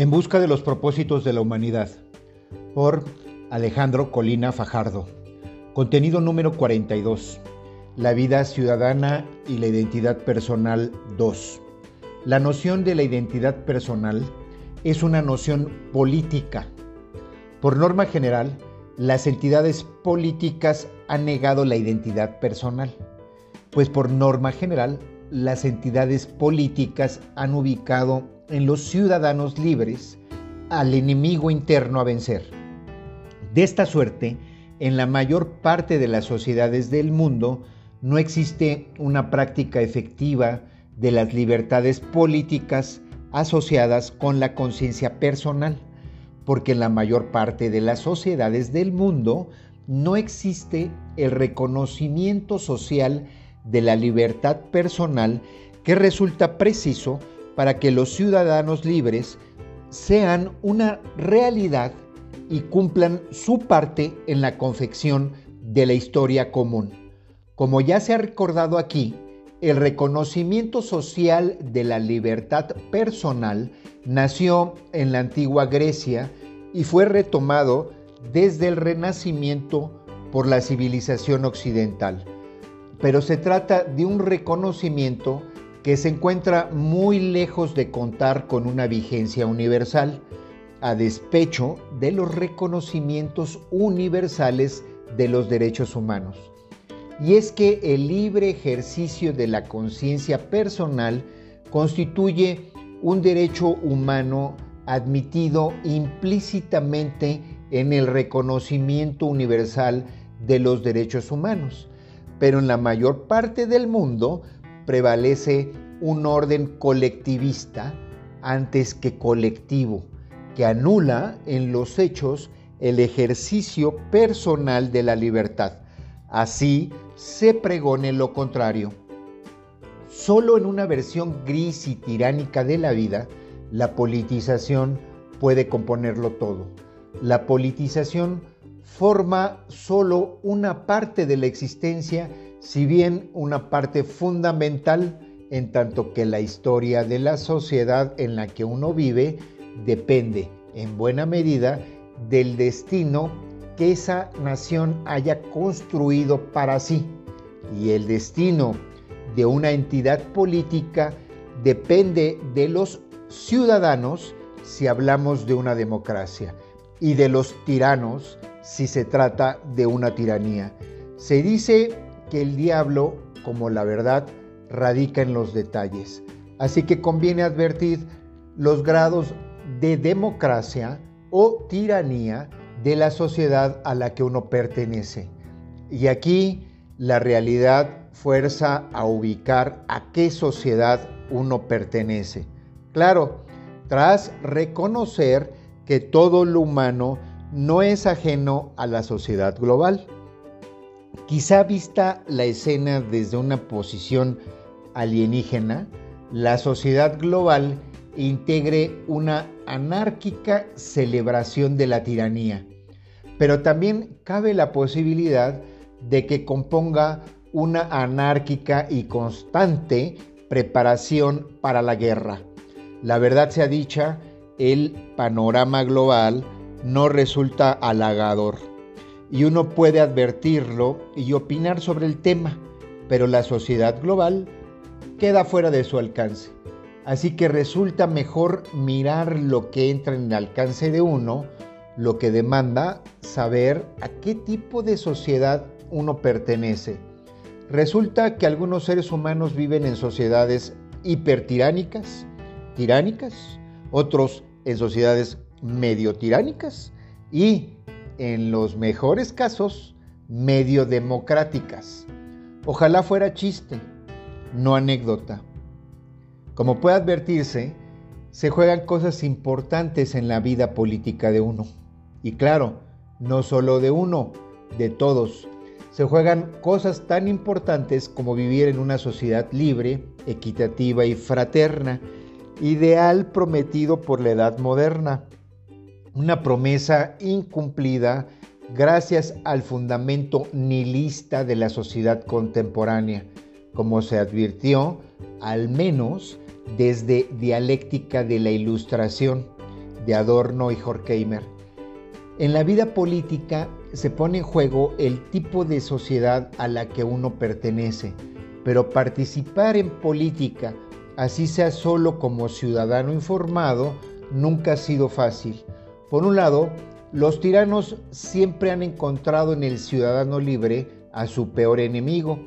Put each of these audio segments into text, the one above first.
En busca de los propósitos de la humanidad, por Alejandro Colina Fajardo. Contenido número 42. La vida ciudadana y la identidad personal 2. La noción de la identidad personal es una noción política. Por norma general, las entidades políticas han negado la identidad personal, pues por norma general, las entidades políticas han ubicado en los ciudadanos libres al enemigo interno a vencer. De esta suerte, en la mayor parte de las sociedades del mundo no existe una práctica efectiva de las libertades políticas asociadas con la conciencia personal, porque en la mayor parte de las sociedades del mundo no existe el reconocimiento social de la libertad personal que resulta preciso para que los ciudadanos libres sean una realidad y cumplan su parte en la confección de la historia común. Como ya se ha recordado aquí, el reconocimiento social de la libertad personal nació en la antigua Grecia y fue retomado desde el Renacimiento por la civilización occidental. Pero se trata de un reconocimiento que se encuentra muy lejos de contar con una vigencia universal, a despecho de los reconocimientos universales de los derechos humanos. Y es que el libre ejercicio de la conciencia personal constituye un derecho humano admitido implícitamente en el reconocimiento universal de los derechos humanos. Pero en la mayor parte del mundo prevalece un orden colectivista antes que colectivo, que anula en los hechos el ejercicio personal de la libertad. Así se pregone lo contrario. Solo en una versión gris y tiránica de la vida, la politización puede componerlo todo. La politización forma solo una parte de la existencia, si bien una parte fundamental, en tanto que la historia de la sociedad en la que uno vive depende en buena medida del destino que esa nación haya construido para sí. Y el destino de una entidad política depende de los ciudadanos si hablamos de una democracia y de los tiranos si se trata de una tiranía. Se dice que el diablo, como la verdad, radica en los detalles. Así que conviene advertir los grados de democracia o tiranía de la sociedad a la que uno pertenece. Y aquí la realidad fuerza a ubicar a qué sociedad uno pertenece. Claro, tras reconocer que todo lo humano no es ajeno a la sociedad global. Quizá vista la escena desde una posición alienígena, la sociedad global integre una anárquica celebración de la tiranía, pero también cabe la posibilidad de que componga una anárquica y constante preparación para la guerra. La verdad sea dicha, el panorama global no resulta halagador y uno puede advertirlo y opinar sobre el tema, pero la sociedad global queda fuera de su alcance. Así que resulta mejor mirar lo que entra en el alcance de uno, lo que demanda saber a qué tipo de sociedad uno pertenece. Resulta que algunos seres humanos viven en sociedades hipertiránicas, tiránicas, otros en sociedades medio tiránicas y, en los mejores casos, medio democráticas. Ojalá fuera chiste, no anécdota. Como puede advertirse, se juegan cosas importantes en la vida política de uno. Y claro, no solo de uno, de todos. Se juegan cosas tan importantes como vivir en una sociedad libre, equitativa y fraterna, ideal prometido por la edad moderna una promesa incumplida gracias al fundamento nihilista de la sociedad contemporánea, como se advirtió al menos desde dialéctica de la ilustración, de Adorno y Horkheimer. En la vida política se pone en juego el tipo de sociedad a la que uno pertenece, pero participar en política, así sea solo como ciudadano informado, nunca ha sido fácil. Por un lado, los tiranos siempre han encontrado en el ciudadano libre a su peor enemigo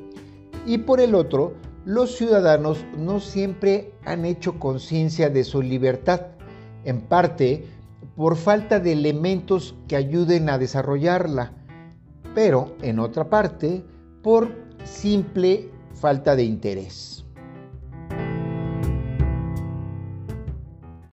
y por el otro, los ciudadanos no siempre han hecho conciencia de su libertad, en parte por falta de elementos que ayuden a desarrollarla, pero en otra parte por simple falta de interés.